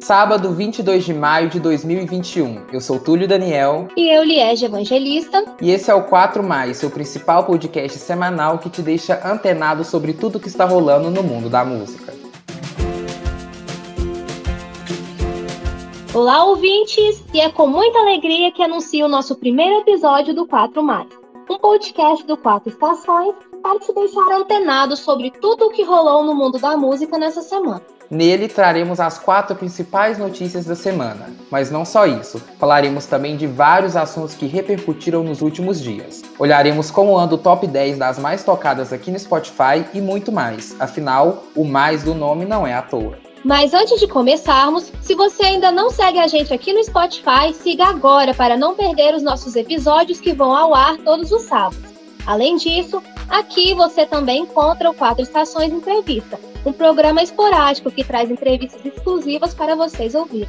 Sábado, 22 de maio de 2021. Eu sou Túlio Daniel. E eu, Liege Evangelista. E esse é o 4 Mais, seu principal podcast semanal que te deixa antenado sobre tudo que está rolando no mundo da música. Olá, ouvintes! E é com muita alegria que anuncio o nosso primeiro episódio do 4 Mais, um podcast do Quatro Estações para te deixar antenado sobre tudo o que rolou no mundo da música nessa semana. Nele traremos as quatro principais notícias da semana. Mas não só isso, falaremos também de vários assuntos que repercutiram nos últimos dias. Olharemos como anda o top 10 das mais tocadas aqui no Spotify e muito mais. Afinal, o mais do nome não é à toa. Mas antes de começarmos, se você ainda não segue a gente aqui no Spotify, siga agora para não perder os nossos episódios que vão ao ar todos os sábados. Além disso, aqui você também encontra o Quatro Estações Entrevista, um programa esporádico que traz entrevistas exclusivas para vocês ouvirem.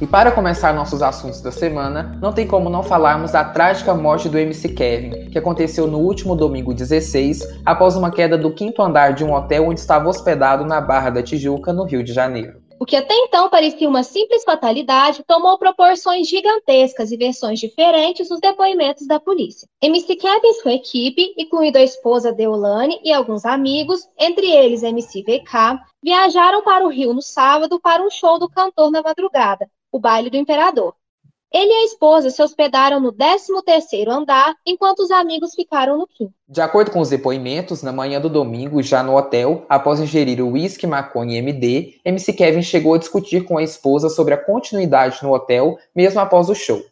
E para começar nossos assuntos da semana, não tem como não falarmos da trágica morte do MC Kevin, que aconteceu no último domingo 16, após uma queda do quinto andar de um hotel onde estava hospedado na Barra da Tijuca, no Rio de Janeiro. O que até então parecia uma simples fatalidade tomou proporções gigantescas e versões diferentes nos depoimentos da polícia. MC Kevin e sua equipe, incluindo a esposa Deolane e alguns amigos, entre eles MC VK, viajaram para o Rio no sábado para um show do cantor na madrugada, o baile do imperador. Ele e a esposa se hospedaram no 13º andar, enquanto os amigos ficaram no quinto. De acordo com os depoimentos, na manhã do domingo, já no hotel, após ingerir o whisky, maconha e MD, MC Kevin chegou a discutir com a esposa sobre a continuidade no hotel, mesmo após o show.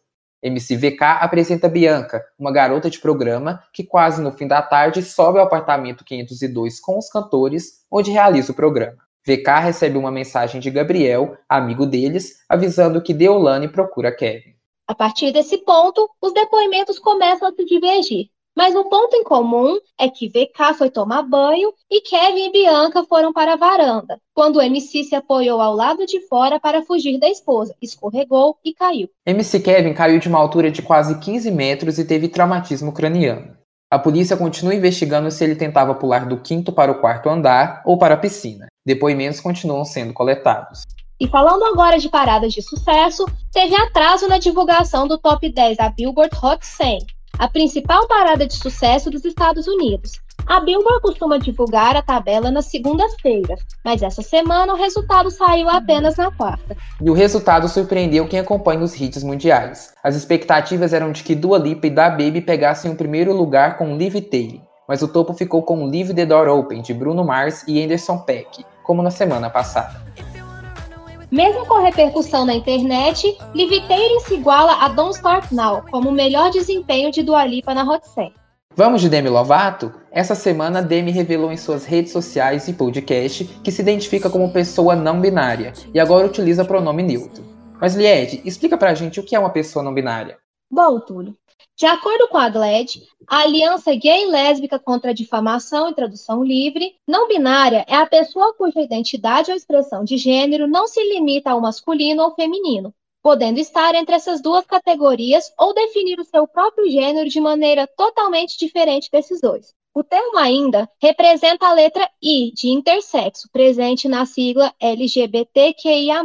MC VK apresenta Bianca, uma garota de programa que quase no fim da tarde sobe ao apartamento 502 com os cantores, onde realiza o programa. VK recebe uma mensagem de Gabriel, amigo deles, avisando que Deolane procura Kevin. A partir desse ponto, os depoimentos começam a se divergir. Mas o ponto em comum é que VK foi tomar banho e Kevin e Bianca foram para a varanda, quando MC se apoiou ao lado de fora para fugir da esposa, escorregou e caiu. MC Kevin caiu de uma altura de quase 15 metros e teve traumatismo craniano. A polícia continua investigando se ele tentava pular do quinto para o quarto andar ou para a piscina. Depoimentos continuam sendo coletados. E falando agora de paradas de sucesso, teve atraso na divulgação do top 10 da Billboard Hot 100, a principal parada de sucesso dos Estados Unidos. A Billboard costuma divulgar a tabela nas segundas-feiras, mas essa semana o resultado saiu apenas na quarta. E o resultado surpreendeu quem acompanha os hits mundiais. As expectativas eram de que Dua Lipa e Da Baby pegassem o primeiro lugar com Live Taylor, mas o topo ficou com Leave the Door Open de Bruno Mars e Anderson .Peck, como na semana passada. Mesmo com repercussão na internet, Taylor se iguala a Don't Start Now como o melhor desempenho de Dua Lipa na Hot 100. Vamos de Demi Lovato? Essa semana, Demi revelou em suas redes sociais e podcast que se identifica como pessoa não binária e agora utiliza pronome neutro. Mas, Lied, explica pra gente o que é uma pessoa não binária. Bom, Túlio, de acordo com a GLAD, a Aliança Gay e Lésbica contra a Difamação e Tradução Livre, não binária é a pessoa cuja identidade ou expressão de gênero não se limita ao masculino ou feminino, podendo estar entre essas duas categorias ou definir o seu próprio gênero de maneira totalmente diferente desses dois. O termo ainda representa a letra I de intersexo, presente na sigla LGBTQIA.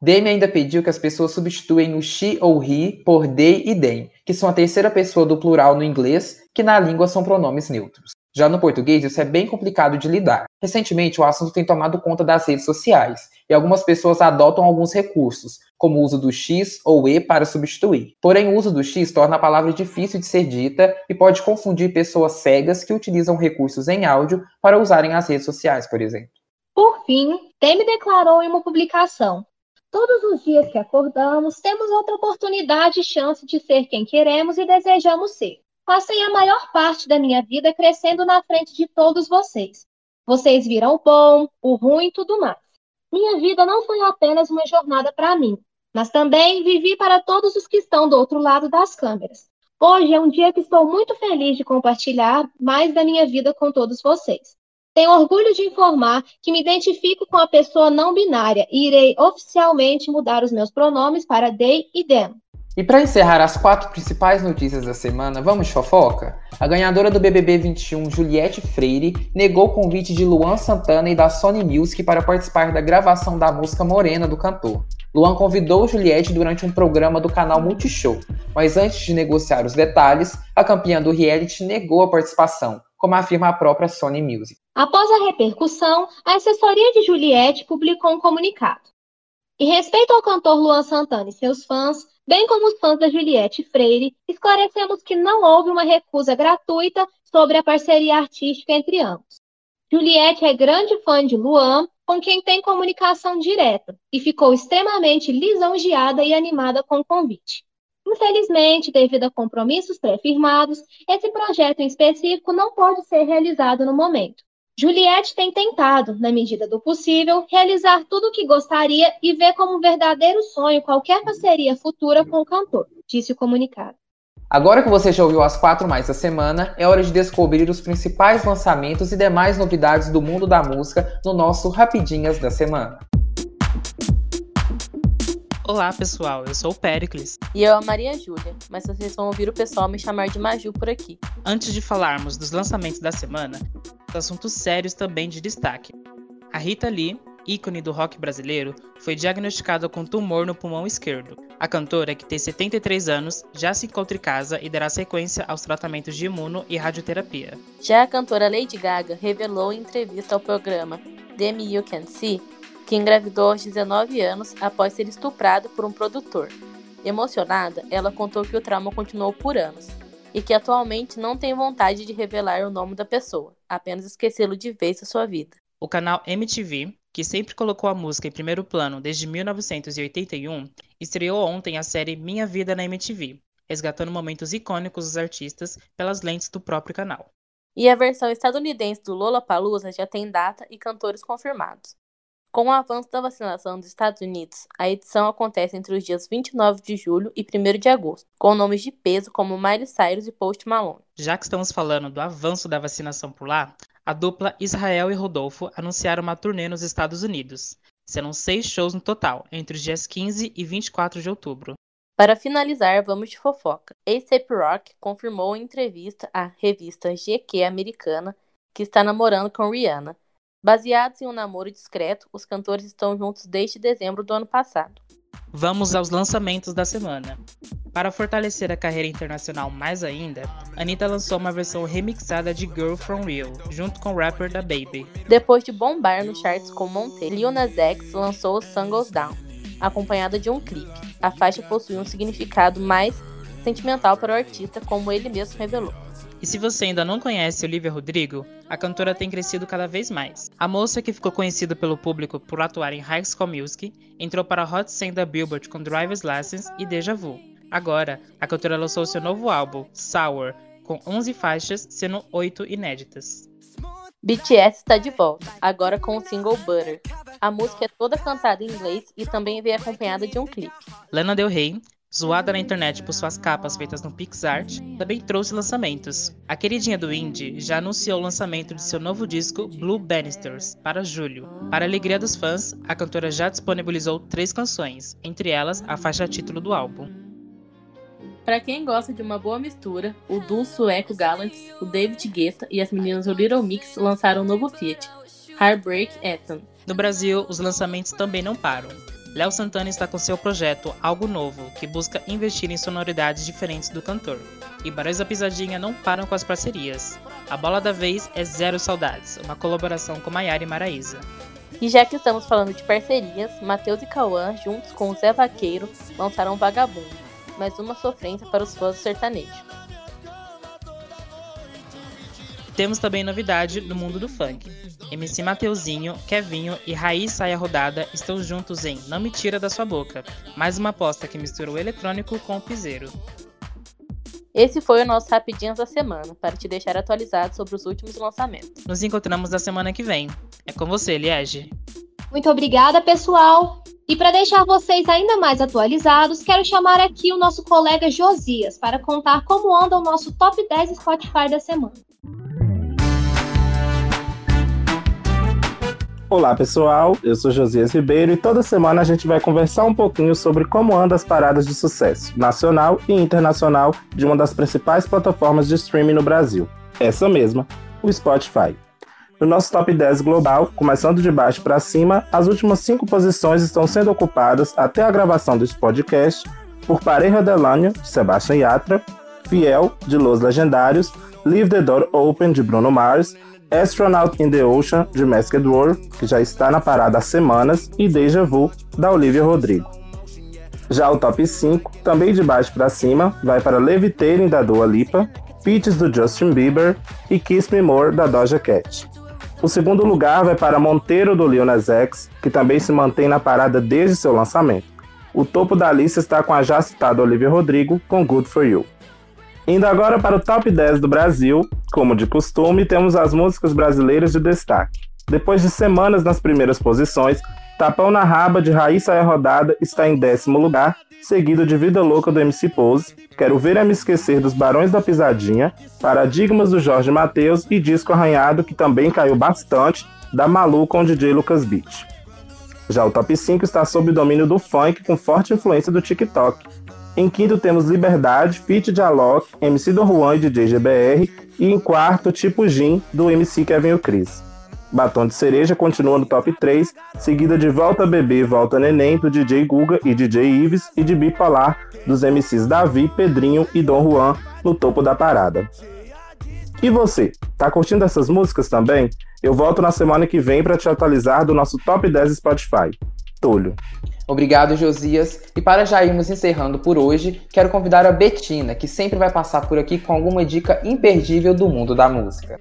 Demi ainda pediu que as pessoas substituem o she ou he por they e them, que são a terceira pessoa do plural no inglês, que na língua são pronomes neutros. Já no português, isso é bem complicado de lidar. Recentemente, o assunto tem tomado conta das redes sociais, e algumas pessoas adotam alguns recursos, como o uso do X ou E para substituir. Porém, o uso do X torna a palavra difícil de ser dita e pode confundir pessoas cegas que utilizam recursos em áudio para usarem as redes sociais, por exemplo. Por fim, Temi declarou em uma publicação: Todos os dias que acordamos, temos outra oportunidade e chance de ser quem queremos e desejamos ser. Passei a maior parte da minha vida crescendo na frente de todos vocês. Vocês viram o bom, o ruim e tudo mais. Minha vida não foi apenas uma jornada para mim, mas também vivi para todos os que estão do outro lado das câmeras. Hoje é um dia que estou muito feliz de compartilhar mais da minha vida com todos vocês. Tenho orgulho de informar que me identifico com a pessoa não binária e irei oficialmente mudar os meus pronomes para they e them. E para encerrar as quatro principais notícias da semana, vamos de fofoca? A ganhadora do BBB 21, Juliette Freire, negou o convite de Luan Santana e da Sony Music para participar da gravação da música Morena do cantor. Luan convidou Juliette durante um programa do canal Multishow, mas antes de negociar os detalhes, a campeã do reality negou a participação, como afirma a própria Sony Music. Após a repercussão, a assessoria de Juliette publicou um comunicado. Em respeito ao cantor Luan Santana e seus fãs, bem como os fãs da Juliette Freire, esclarecemos que não houve uma recusa gratuita sobre a parceria artística entre ambos. Juliette é grande fã de Luan, com quem tem comunicação direta, e ficou extremamente lisonjeada e animada com o convite. Infelizmente, devido a compromissos pré-firmados, esse projeto em específico não pode ser realizado no momento. Juliette tem tentado, na medida do possível, realizar tudo o que gostaria e vê como um verdadeiro sonho qualquer parceria futura com o cantor, disse o comunicado. Agora que você já ouviu as quatro mais da semana, é hora de descobrir os principais lançamentos e demais novidades do mundo da música no nosso Rapidinhas da Semana. Olá pessoal, eu sou o Pericles. E eu a Maria Júlia, mas vocês vão ouvir o pessoal me chamar de Maju por aqui. Antes de falarmos dos lançamentos da semana, assuntos sérios também de destaque. A Rita Lee, ícone do rock brasileiro, foi diagnosticada com tumor no pulmão esquerdo. A cantora, que tem 73 anos, já se encontra em casa e dará sequência aos tratamentos de imuno e radioterapia. Já a cantora Lady Gaga revelou em entrevista ao programa The Me You Can See que engravidou aos 19 anos após ser estuprada por um produtor. Emocionada, ela contou que o trauma continuou por anos e que atualmente não tem vontade de revelar o nome da pessoa, apenas esquecê-lo de vez da sua vida. O canal MTV, que sempre colocou a música em primeiro plano desde 1981, estreou ontem a série Minha Vida na MTV, resgatando momentos icônicos dos artistas pelas lentes do próprio canal. E a versão estadunidense do Lollapalooza já tem data e cantores confirmados. Com o avanço da vacinação dos Estados Unidos, a edição acontece entre os dias 29 de julho e 1 de agosto, com nomes de peso como Miley Cyrus e Post Malone. Já que estamos falando do avanço da vacinação por lá, a dupla Israel e Rodolfo anunciaram uma turnê nos Estados Unidos. Serão seis shows no total, entre os dias 15 e 24 de outubro. Para finalizar, vamos de fofoca. A$AP Rock confirmou em entrevista à revista GQ americana que está namorando com Rihanna Baseados em um namoro discreto, os cantores estão juntos desde dezembro do ano passado. Vamos aos lançamentos da semana. Para fortalecer a carreira internacional mais ainda, Anitta lançou uma versão remixada de Girl From Real, junto com o rapper da Baby. Depois de bombar nos charts com Monte, Lil Nas X lançou Sun Goes Down, acompanhada de um clipe. A faixa possui um significado mais sentimental para o artista, como ele mesmo revelou. E se você ainda não conhece Olivia Rodrigo, a cantora tem crescido cada vez mais. A moça que ficou conhecida pelo público por atuar em High School Music entrou para a Hot 100 da Billboard com Driver's License e Deja Vu. Agora, a cantora lançou seu novo álbum, Sour, com 11 faixas, sendo 8 inéditas. BTS está de volta, agora com o single Butter. A música é toda cantada em inglês e também veio acompanhada de um clipe. Lana Del Rey Zoada na internet por suas capas feitas no PixArt, também trouxe lançamentos. A queridinha do indie já anunciou o lançamento de seu novo disco Blue Bannisters para julho. Para a alegria dos fãs, a cantora já disponibilizou três canções, entre elas a faixa título do álbum. Para quem gosta de uma boa mistura, o duo sueco Gallants, o David Guetta e as meninas do Little Mix lançaram um novo feat, Heartbreak Anthem. No Brasil, os lançamentos também não param. Léo Santana está com seu projeto Algo Novo, que busca investir em sonoridades diferentes do cantor. E Barões da Pisadinha não param com as parcerias. A bola da vez é Zero Saudades, uma colaboração com Maiara e Maraísa. E já que estamos falando de parcerias, Matheus e Cauã, juntos com o Zé Vaqueiro, lançaram Vagabundo, mais uma sofrência para os fãs do sertanejo. Temos também novidade no mundo do funk. MC Mateuzinho, Kevinho e Raiz Saia Rodada estão juntos em Não Me Tira da Sua Boca, mais uma aposta que mistura o eletrônico com o piseiro. Esse foi o nosso Rapidinhas da semana, para te deixar atualizado sobre os últimos lançamentos. Nos encontramos na semana que vem. É com você, Liege. Muito obrigada, pessoal! E para deixar vocês ainda mais atualizados, quero chamar aqui o nosso colega Josias para contar como anda o nosso top 10 Spotify da semana. Olá pessoal, eu sou Josias Ribeiro e toda semana a gente vai conversar um pouquinho sobre como andam as paradas de sucesso nacional e internacional de uma das principais plataformas de streaming no Brasil, essa mesma, o Spotify. No nosso top 10 global, começando de baixo para cima, as últimas cinco posições estão sendo ocupadas até a gravação deste podcast por Pareja Delânio, de Sebastian Yatra, Fiel, de Los Legendários, Leave the Door Open, de Bruno Mars, Astronaut in the Ocean, de Masked World, que já está na parada há semanas, e Deja Vu, da Olivia Rodrigo. Já o top 5, também de baixo para cima, vai para Levitating, da Dua Lipa, Peaches, do Justin Bieber e Kiss Me More, da Doja Cat. O segundo lugar vai para Monteiro, do Lil Nas X, que também se mantém na parada desde seu lançamento. O topo da lista está com a já citada Olivia Rodrigo, com Good For You. Indo agora para o top 10 do Brasil, como de costume, temos as músicas brasileiras de destaque. Depois de semanas nas primeiras posições, Tapão na Raba de Raíssa é Rodada está em décimo lugar, seguido de Vida Louca do MC Pose, Quero Ver é Me Esquecer dos Barões da Pisadinha, Paradigmas do Jorge Mateus e Disco Arranhado, que também caiu bastante, da Malu com o DJ Lucas Beach. Já o top 5 está sob o domínio do funk, com forte influência do TikTok, em quinto temos Liberdade, Fit de Alok, MC do Juan e DJ GBR. E em quarto, Tipo Jim, do MC Kevin o Cris. Batom de Cereja continua no top 3, seguida de Volta Bebê, Volta Neném, do DJ Guga e DJ Ives, e de Bipolar, dos MCs Davi, Pedrinho e Dom Juan, no topo da parada. E você, tá curtindo essas músicas também? Eu volto na semana que vem para te atualizar do nosso top 10 Spotify. Túlio. Obrigado, Josias. E para já irmos encerrando por hoje, quero convidar a Betina, que sempre vai passar por aqui com alguma dica imperdível do mundo da música.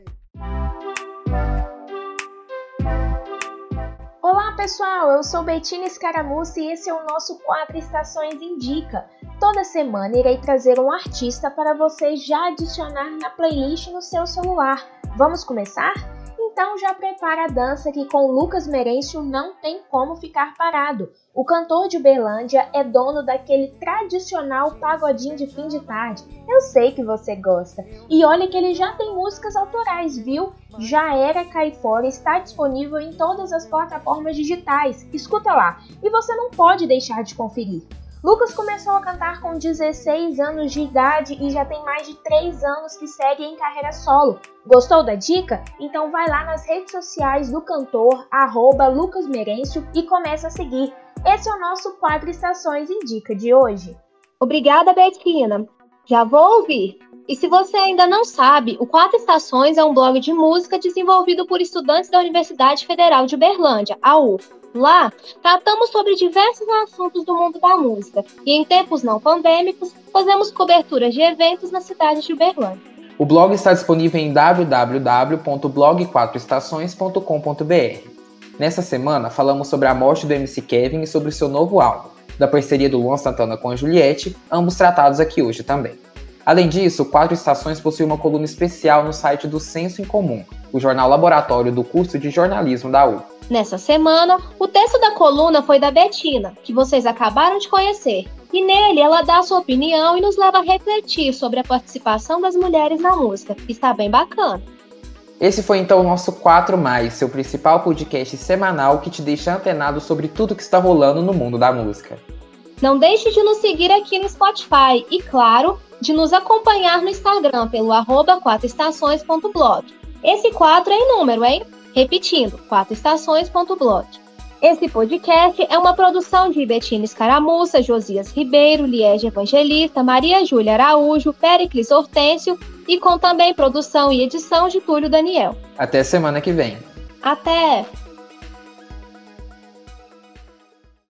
Olá pessoal, eu sou Betina Escaramuça e esse é o nosso quadro Estações Indica. Toda semana irei trazer um artista para você já adicionar na playlist no seu celular. Vamos começar? Então já prepara a dança que com Lucas Merencio não tem como ficar parado. O cantor de Uberlândia é dono daquele tradicional pagodinho de fim de tarde. Eu sei que você gosta. E olha que ele já tem músicas autorais, viu? Já era Cai Fora está disponível em todas as plataformas digitais. Escuta lá. E você não pode deixar de conferir. Lucas começou a cantar com 16 anos de idade e já tem mais de 3 anos que segue em carreira solo. Gostou da dica? Então vai lá nas redes sociais do cantor, arroba Lucas Merencio e começa a seguir. Esse é o nosso quadro Estações Indica de hoje. Obrigada, Betina. Já vou ouvir. E se você ainda não sabe, o Quatro Estações é um blog de música desenvolvido por estudantes da Universidade Federal de Uberlândia, a UF. Lá, tratamos sobre diversos assuntos do mundo da música e, em tempos não pandêmicos, fazemos coberturas de eventos na cidade de Uberlândia. O blog está disponível em www.blog4estações.com.br. Nessa semana, falamos sobre a morte do MC Kevin e sobre seu novo álbum, da parceria do Luan Santana com a Juliette, ambos tratados aqui hoje também. Além disso, Quatro Estações possui uma coluna especial no site do Senso em Comum, o jornal laboratório do curso de jornalismo da U. Nessa semana, o texto da coluna foi da Betina, que vocês acabaram de conhecer, e nele ela dá sua opinião e nos leva a refletir sobre a participação das mulheres na música. Está bem bacana. Esse foi então o nosso 4 Mais, seu principal podcast semanal que te deixa antenado sobre tudo que está rolando no mundo da música. Não deixe de nos seguir aqui no Spotify e, claro, de nos acompanhar no Instagram pelo arroba 4estações.blog. Esse 4 é em número, hein? Repetindo, 4estações.blog. Esse podcast é uma produção de Betina Escaramuça, Josias Ribeiro, Liege Evangelista, Maria Júlia Araújo, Pericles Hortêncio e com também produção e edição de Túlio Daniel. Até semana que vem. Até!